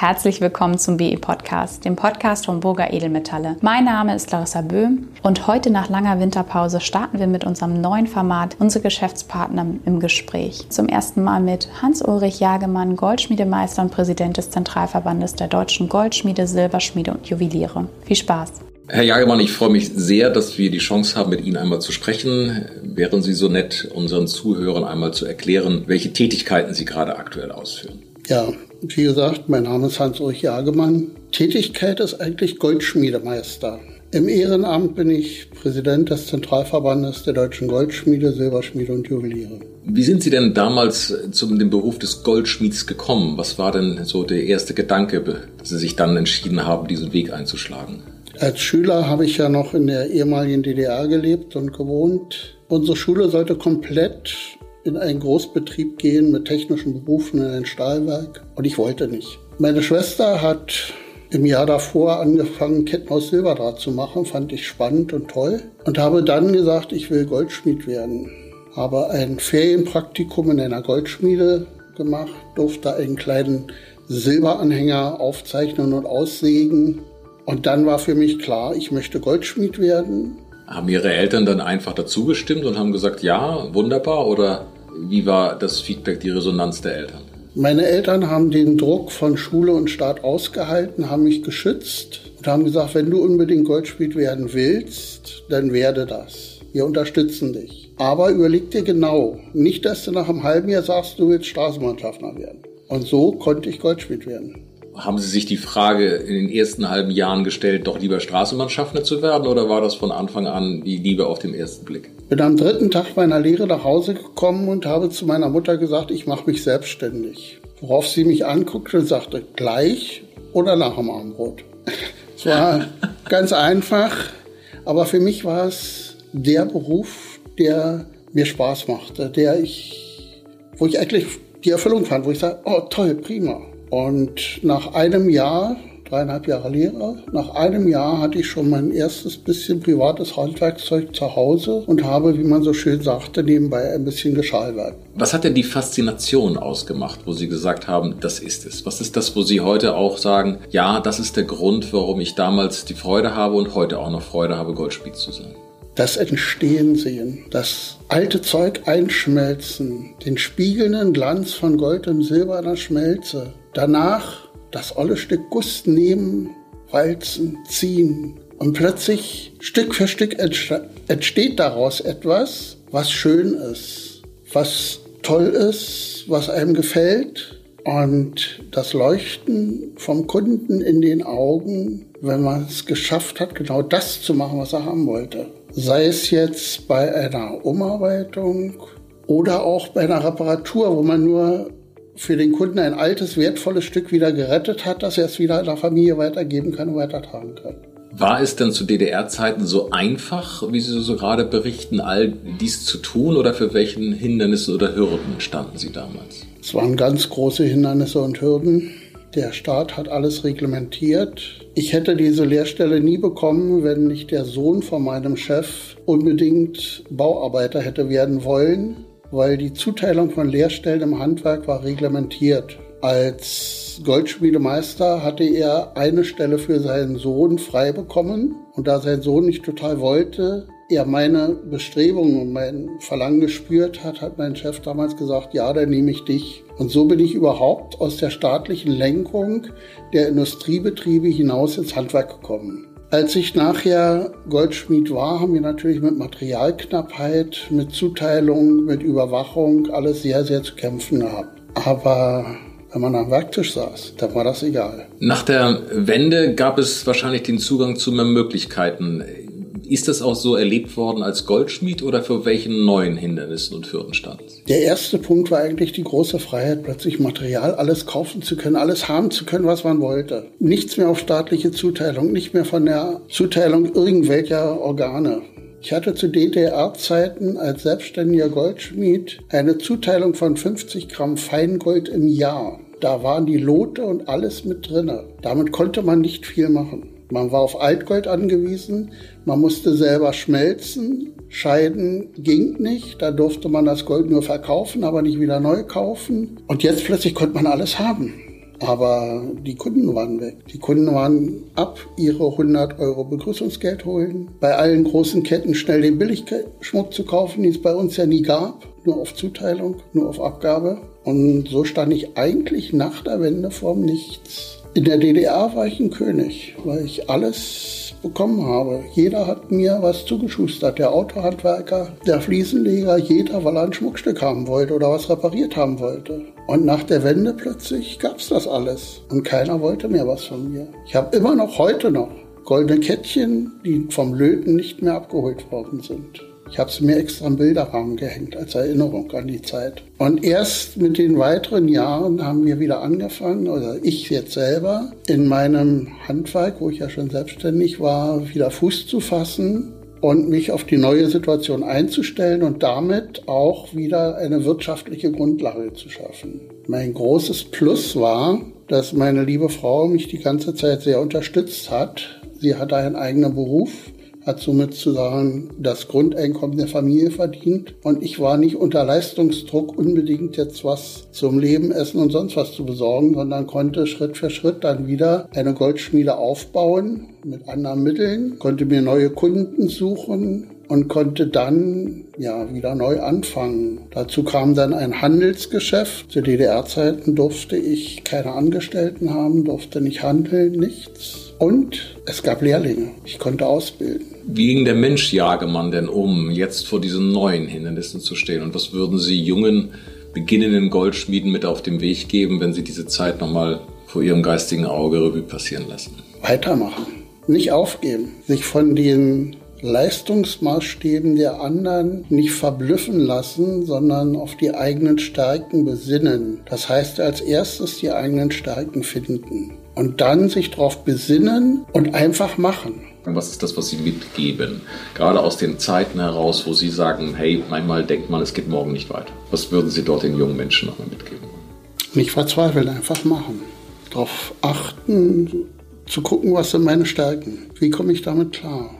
Herzlich willkommen zum BE Podcast, dem Podcast von Burger Edelmetalle. Mein Name ist Larissa Böhm und heute nach langer Winterpause starten wir mit unserem neuen Format Unsere Geschäftspartner im Gespräch. Zum ersten Mal mit Hans-Ulrich Jagemann, Goldschmiedemeister und Präsident des Zentralverbandes der deutschen Goldschmiede, Silberschmiede und Juweliere. Viel Spaß! Herr Jagemann, ich freue mich sehr, dass wir die Chance haben, mit Ihnen einmal zu sprechen. Wären Sie so nett, unseren Zuhörern einmal zu erklären, welche Tätigkeiten Sie gerade aktuell ausführen? Ja, wie gesagt, mein Name ist Hans-Ulrich Jagemann. Tätigkeit ist eigentlich Goldschmiedemeister. Im Ehrenamt bin ich Präsident des Zentralverbandes der deutschen Goldschmiede, Silberschmiede und Juweliere. Wie sind Sie denn damals zum dem Beruf des Goldschmieds gekommen? Was war denn so der erste Gedanke, dass Sie sich dann entschieden haben, diesen Weg einzuschlagen? Als Schüler habe ich ja noch in der ehemaligen DDR gelebt und gewohnt. Unsere Schule sollte komplett in einen Großbetrieb gehen mit technischen Berufen in ein Stahlwerk und ich wollte nicht. Meine Schwester hat im Jahr davor angefangen, Ketten aus Silberdraht zu machen, fand ich spannend und toll und habe dann gesagt, ich will Goldschmied werden. Habe ein Ferienpraktikum in einer Goldschmiede gemacht, durfte einen kleinen Silberanhänger aufzeichnen und aussägen und dann war für mich klar, ich möchte Goldschmied werden. Haben Ihre Eltern dann einfach dazu gestimmt und haben gesagt, ja, wunderbar? Oder wie war das Feedback, die Resonanz der Eltern? Meine Eltern haben den Druck von Schule und Staat ausgehalten, haben mich geschützt und haben gesagt, wenn du unbedingt Goldschmied werden willst, dann werde das. Wir unterstützen dich. Aber überleg dir genau, nicht, dass du nach einem halben Jahr sagst, du willst Straßenmannschaftner werden. Und so konnte ich Goldschmied werden. Haben Sie sich die Frage in den ersten halben Jahren gestellt, doch lieber Straßenmannschaftner zu werden oder war das von Anfang an die Liebe auf den ersten Blick? Bin am dritten Tag meiner Lehre nach Hause gekommen und habe zu meiner Mutter gesagt, ich mache mich selbstständig. Worauf sie mich anguckte und sagte, gleich oder nach dem Abendbrot. Es war ganz einfach, aber für mich war es der Beruf, der mir Spaß machte, der ich, wo ich eigentlich die Erfüllung fand, wo ich sage, oh toll, prima. Und nach einem Jahr, dreieinhalb Jahre Lehrer, nach einem Jahr hatte ich schon mein erstes bisschen privates Handwerkszeug zu Hause und habe, wie man so schön sagte, nebenbei ein bisschen geschalwert. Was hat denn die Faszination ausgemacht, wo Sie gesagt haben, das ist es? Was ist das, wo Sie heute auch sagen, ja, das ist der Grund, warum ich damals die Freude habe und heute auch noch Freude habe, Goldspiel zu sein? das Entstehen sehen, das alte Zeug einschmelzen, den spiegelnden Glanz von Gold und Silber in der Schmelze, danach das olle Stück Guss nehmen, walzen, ziehen und plötzlich Stück für Stück entsteht daraus etwas, was schön ist, was toll ist, was einem gefällt und das Leuchten vom Kunden in den Augen, wenn man es geschafft hat, genau das zu machen, was er haben wollte. Sei es jetzt bei einer Umarbeitung oder auch bei einer Reparatur, wo man nur für den Kunden ein altes, wertvolles Stück wieder gerettet hat, dass er es wieder der Familie weitergeben kann und weitertragen kann. War es denn zu DDR-Zeiten so einfach, wie Sie so gerade berichten, all dies zu tun oder für welchen Hindernissen oder Hürden standen Sie damals? Es waren ganz große Hindernisse und Hürden. Der Staat hat alles reglementiert. Ich hätte diese Lehrstelle nie bekommen, wenn nicht der Sohn von meinem Chef unbedingt Bauarbeiter hätte werden wollen, weil die Zuteilung von Lehrstellen im Handwerk war reglementiert. Als Goldschmiedemeister hatte er eine Stelle für seinen Sohn frei bekommen und da sein Sohn nicht total wollte, er meine Bestrebungen und mein Verlangen gespürt hat, hat mein Chef damals gesagt, ja, dann nehme ich dich. Und so bin ich überhaupt aus der staatlichen Lenkung der Industriebetriebe hinaus ins Handwerk gekommen. Als ich nachher Goldschmied war, haben wir natürlich mit Materialknappheit, mit Zuteilung, mit Überwachung alles sehr, sehr zu kämpfen gehabt. Aber wenn man am Werktisch saß, dann war das egal. Nach der Wende gab es wahrscheinlich den Zugang zu mehr Möglichkeiten. Ist das auch so erlebt worden als Goldschmied oder für welchen neuen Hindernissen und Hürden stand? Der erste Punkt war eigentlich die große Freiheit, plötzlich Material alles kaufen zu können, alles haben zu können, was man wollte. Nichts mehr auf staatliche Zuteilung, nicht mehr von der Zuteilung irgendwelcher Organe. Ich hatte zu DDR-Zeiten als selbstständiger Goldschmied eine Zuteilung von 50 Gramm Feingold im Jahr. Da waren die Lote und alles mit drinne. Damit konnte man nicht viel machen. Man war auf Altgold angewiesen, man musste selber schmelzen, scheiden ging nicht, da durfte man das Gold nur verkaufen, aber nicht wieder neu kaufen. Und jetzt plötzlich konnte man alles haben. Aber die Kunden waren weg. Die Kunden waren ab ihre 100 Euro Begrüßungsgeld holen. Bei allen großen Ketten schnell den Billigschmuck zu kaufen, den es bei uns ja nie gab. Nur auf Zuteilung, nur auf Abgabe. Und so stand ich eigentlich nach der Wende vorm Nichts. In der DDR war ich ein König, weil ich alles bekommen habe. Jeder hat mir was zugeschustert. Der Autohandwerker, der Fliesenleger, jeder, weil er ein Schmuckstück haben wollte oder was repariert haben wollte. Und nach der Wende plötzlich gab es das alles. Und keiner wollte mehr was von mir. Ich habe immer noch heute noch goldene Kettchen, die vom Löten nicht mehr abgeholt worden sind. Ich habe sie mir extra im Bilderrahmen gehängt als Erinnerung an die Zeit. Und erst mit den weiteren Jahren haben wir wieder angefangen, oder ich jetzt selber, in meinem Handwerk, wo ich ja schon selbstständig war, wieder Fuß zu fassen und mich auf die neue Situation einzustellen und damit auch wieder eine wirtschaftliche Grundlage zu schaffen. Mein großes Plus war, dass meine liebe Frau mich die ganze Zeit sehr unterstützt hat. Sie hatte einen eigenen Beruf hat somit sozusagen das Grundeinkommen der Familie verdient. Und ich war nicht unter Leistungsdruck unbedingt jetzt was zum Leben, Essen und sonst was zu besorgen, sondern konnte Schritt für Schritt dann wieder eine Goldschmiede aufbauen mit anderen Mitteln, konnte mir neue Kunden suchen, und konnte dann ja wieder neu anfangen. Dazu kam dann ein Handelsgeschäft. Zu DDR-Zeiten durfte ich keine Angestellten haben, durfte nicht handeln, nichts. Und es gab Lehrlinge. Ich konnte ausbilden. Wie ging der Mensch Jagemann denn um, jetzt vor diesen neuen Hindernissen zu stehen? Und was würden Sie jungen, beginnenden Goldschmieden mit auf den Weg geben, wenn Sie diese Zeit nochmal vor Ihrem geistigen Auge Revue passieren lassen? Weitermachen. Nicht aufgeben. Sich von den Leistungsmaßstäben der anderen nicht verblüffen lassen, sondern auf die eigenen Stärken besinnen. Das heißt als erstes die eigenen Stärken finden und dann sich darauf besinnen und einfach machen. Was ist das, was Sie mitgeben? Gerade aus den Zeiten heraus, wo Sie sagen, hey, manchmal denkt man, es geht morgen nicht weiter. Was würden Sie dort den jungen Menschen nochmal mitgeben? Nicht verzweifeln, einfach machen. Darauf achten, zu gucken, was sind meine Stärken. Wie komme ich damit klar?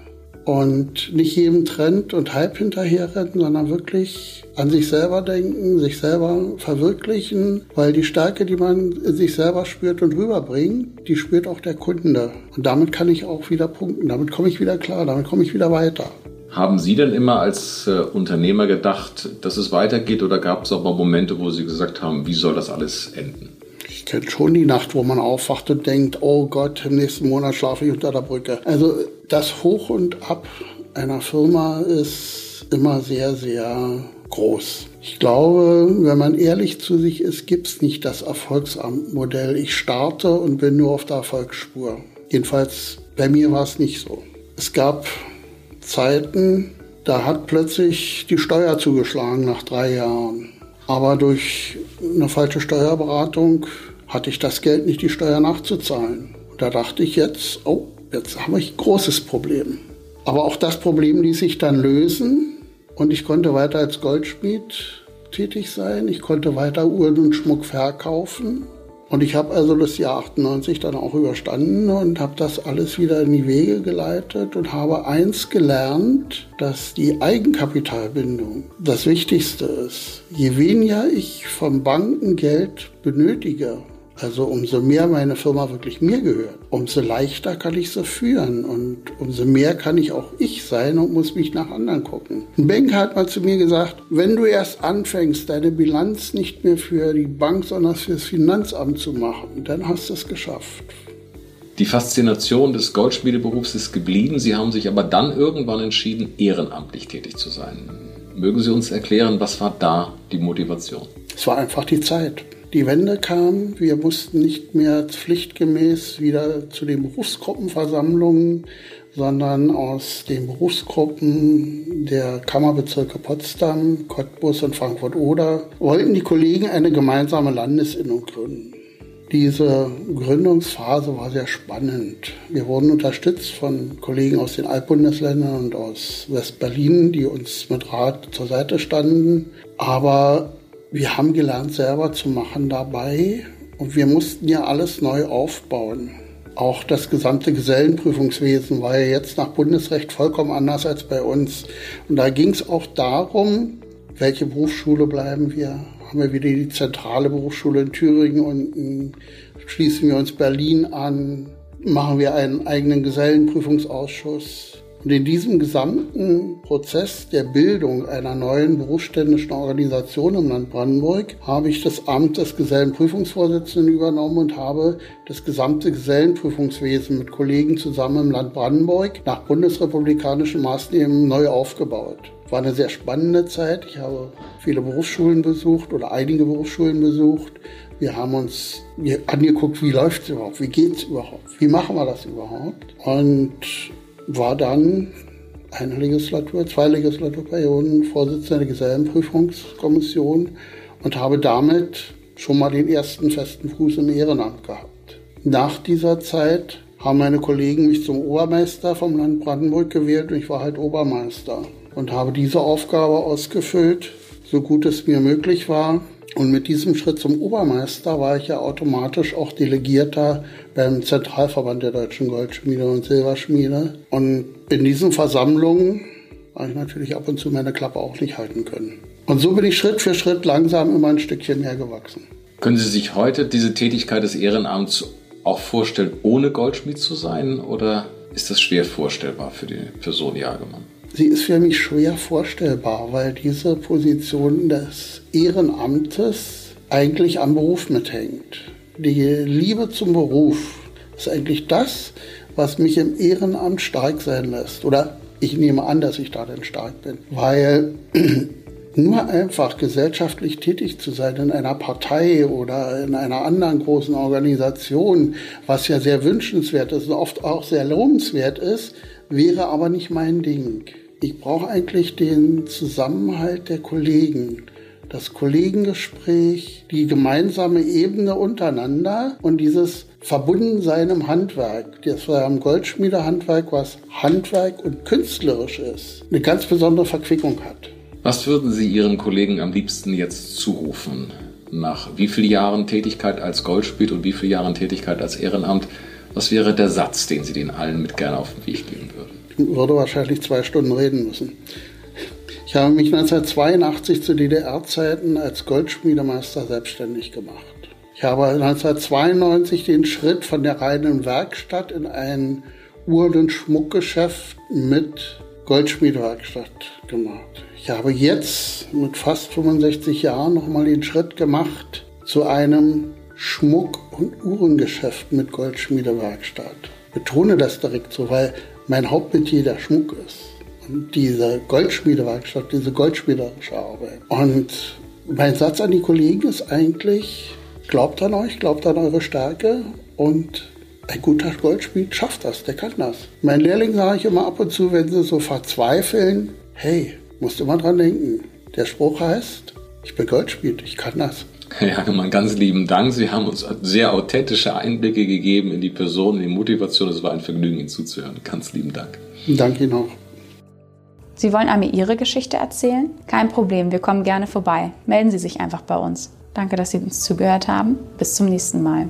Und nicht jedem Trend und Hype hinterherrennen, sondern wirklich an sich selber denken, sich selber verwirklichen, weil die Stärke, die man in sich selber spürt und rüberbringt, die spürt auch der Kunde. Und damit kann ich auch wieder punkten, damit komme ich wieder klar, damit komme ich wieder weiter. Haben Sie denn immer als äh, Unternehmer gedacht, dass es weitergeht oder gab es auch mal Momente, wo Sie gesagt haben, wie soll das alles enden? Ich kenne schon die Nacht, wo man aufwacht und denkt, oh Gott, im nächsten Monat schlafe ich unter der Brücke. Also das Hoch und Ab einer Firma ist immer sehr, sehr groß. Ich glaube, wenn man ehrlich zu sich ist, gibt es nicht das Erfolgsmodell. Ich starte und bin nur auf der Erfolgsspur. Jedenfalls bei mir war es nicht so. Es gab Zeiten, da hat plötzlich die Steuer zugeschlagen nach drei Jahren. Aber durch eine falsche Steuerberatung hatte ich das Geld nicht, die Steuer nachzuzahlen. Und da dachte ich jetzt, oh, jetzt habe ich ein großes Problem. Aber auch das Problem ließ sich dann lösen und ich konnte weiter als Goldschmied tätig sein. Ich konnte weiter Uhren und Schmuck verkaufen. Und ich habe also das Jahr 98 dann auch überstanden und habe das alles wieder in die Wege geleitet und habe eins gelernt, dass die Eigenkapitalbindung das Wichtigste ist. Je weniger ich vom Banken Geld benötige, also umso mehr meine Firma wirklich mir gehört, umso leichter kann ich sie führen und umso mehr kann ich auch ich sein und muss mich nach anderen gucken. Ein Banker hat mal zu mir gesagt, wenn du erst anfängst, deine Bilanz nicht mehr für die Bank, sondern für das Finanzamt zu machen, dann hast du es geschafft. Die Faszination des Goldschmiedeberufs ist geblieben. Sie haben sich aber dann irgendwann entschieden, ehrenamtlich tätig zu sein. Mögen Sie uns erklären, was war da die Motivation? Es war einfach die Zeit. Die Wende kam, wir mussten nicht mehr pflichtgemäß wieder zu den Berufsgruppenversammlungen, sondern aus den Berufsgruppen der Kammerbezirke Potsdam, Cottbus und Frankfurt-Oder wollten die Kollegen eine gemeinsame Landesinnung gründen. Diese Gründungsphase war sehr spannend. Wir wurden unterstützt von Kollegen aus den Altbundesländern und aus West-Berlin, die uns mit Rat zur Seite standen. Aber wir haben gelernt, selber zu machen dabei und wir mussten ja alles neu aufbauen. Auch das gesamte Gesellenprüfungswesen war ja jetzt nach Bundesrecht vollkommen anders als bei uns. Und da ging es auch darum, welche Berufsschule bleiben wir, haben wir wieder die zentrale Berufsschule in Thüringen und schließen wir uns Berlin an, machen wir einen eigenen Gesellenprüfungsausschuss. Und in diesem gesamten Prozess der Bildung einer neuen berufsständischen Organisation im Land Brandenburg habe ich das Amt des Gesellenprüfungsvorsitzenden übernommen und habe das gesamte Gesellenprüfungswesen mit Kollegen zusammen im Land Brandenburg nach bundesrepublikanischen Maßnahmen neu aufgebaut. War eine sehr spannende Zeit. Ich habe viele Berufsschulen besucht oder einige Berufsschulen besucht. Wir haben uns angeguckt, wie läuft es überhaupt, wie geht es überhaupt, wie machen wir das überhaupt. Und war dann eine Legislatur, zwei Legislaturperioden Vorsitzender der Gesellenprüfungskommission und habe damit schon mal den ersten festen Fuß im Ehrenamt gehabt. Nach dieser Zeit haben meine Kollegen mich zum Obermeister vom Land Brandenburg gewählt und ich war halt Obermeister und habe diese Aufgabe ausgefüllt, so gut es mir möglich war. Und mit diesem Schritt zum Obermeister war ich ja automatisch auch Delegierter beim Zentralverband der deutschen Goldschmiede und Silberschmiede. Und in diesen Versammlungen habe ich natürlich ab und zu meine Klappe auch nicht halten können. Und so bin ich Schritt für Schritt langsam immer ein Stückchen mehr gewachsen. Können Sie sich heute diese Tätigkeit des Ehrenamts auch vorstellen, ohne Goldschmied zu sein? Oder ist das schwer vorstellbar für die Person Jagemann? Sie ist für mich schwer vorstellbar, weil diese Position des Ehrenamtes eigentlich am Beruf mithängt. Die Liebe zum Beruf ist eigentlich das, was mich im Ehrenamt stark sein lässt. Oder ich nehme an, dass ich darin stark bin. Weil nur einfach gesellschaftlich tätig zu sein in einer Partei oder in einer anderen großen Organisation, was ja sehr wünschenswert ist und oft auch sehr lobenswert ist, wäre aber nicht mein Ding. Ich brauche eigentlich den Zusammenhalt der Kollegen, das Kollegengespräch, die gemeinsame Ebene untereinander und dieses Verbundensein im Handwerk. Das war am Goldschmiedehandwerk, was Handwerk und künstlerisch ist, eine ganz besondere Verquickung hat. Was würden Sie Ihren Kollegen am liebsten jetzt zurufen? Nach wie vielen Jahren Tätigkeit als Goldschmied und wie vielen Jahren Tätigkeit als Ehrenamt? Was wäre der Satz, den Sie den allen mit gerne auf den Weg geben würden? würde wahrscheinlich zwei Stunden reden müssen. Ich habe mich 1982 zu DDR-Zeiten als Goldschmiedemeister selbstständig gemacht. Ich habe 1992 den Schritt von der reinen Werkstatt in ein Uhr- und Schmuckgeschäft mit Goldschmiedewerkstatt gemacht. Ich habe jetzt mit fast 65 Jahren nochmal den Schritt gemacht zu einem Schmuck- und Uhrengeschäft mit Goldschmiedewerkstatt. Betone das direkt so, weil mein Hauptmetier der Schmuck ist. Und diese Goldschmiedewerkstatt, diese goldschmiederische Arbeit. Und mein Satz an die Kollegen ist eigentlich, glaubt an euch, glaubt an eure Stärke und ein guter Goldschmied schafft das, der kann das. Mein Lehrling sage ich immer ab und zu, wenn sie so verzweifeln, hey, musst immer dran denken. Der Spruch heißt, ich bin Goldschmied, ich kann das. Herr Jagemann, ganz lieben Dank. Sie haben uns sehr authentische Einblicke gegeben in die Person, in die Motivation. Es war ein Vergnügen, Ihnen zuzuhören. Ganz lieben Dank. Danke Ihnen auch. Sie wollen einmal Ihre Geschichte erzählen? Kein Problem, wir kommen gerne vorbei. Melden Sie sich einfach bei uns. Danke, dass Sie uns zugehört haben. Bis zum nächsten Mal.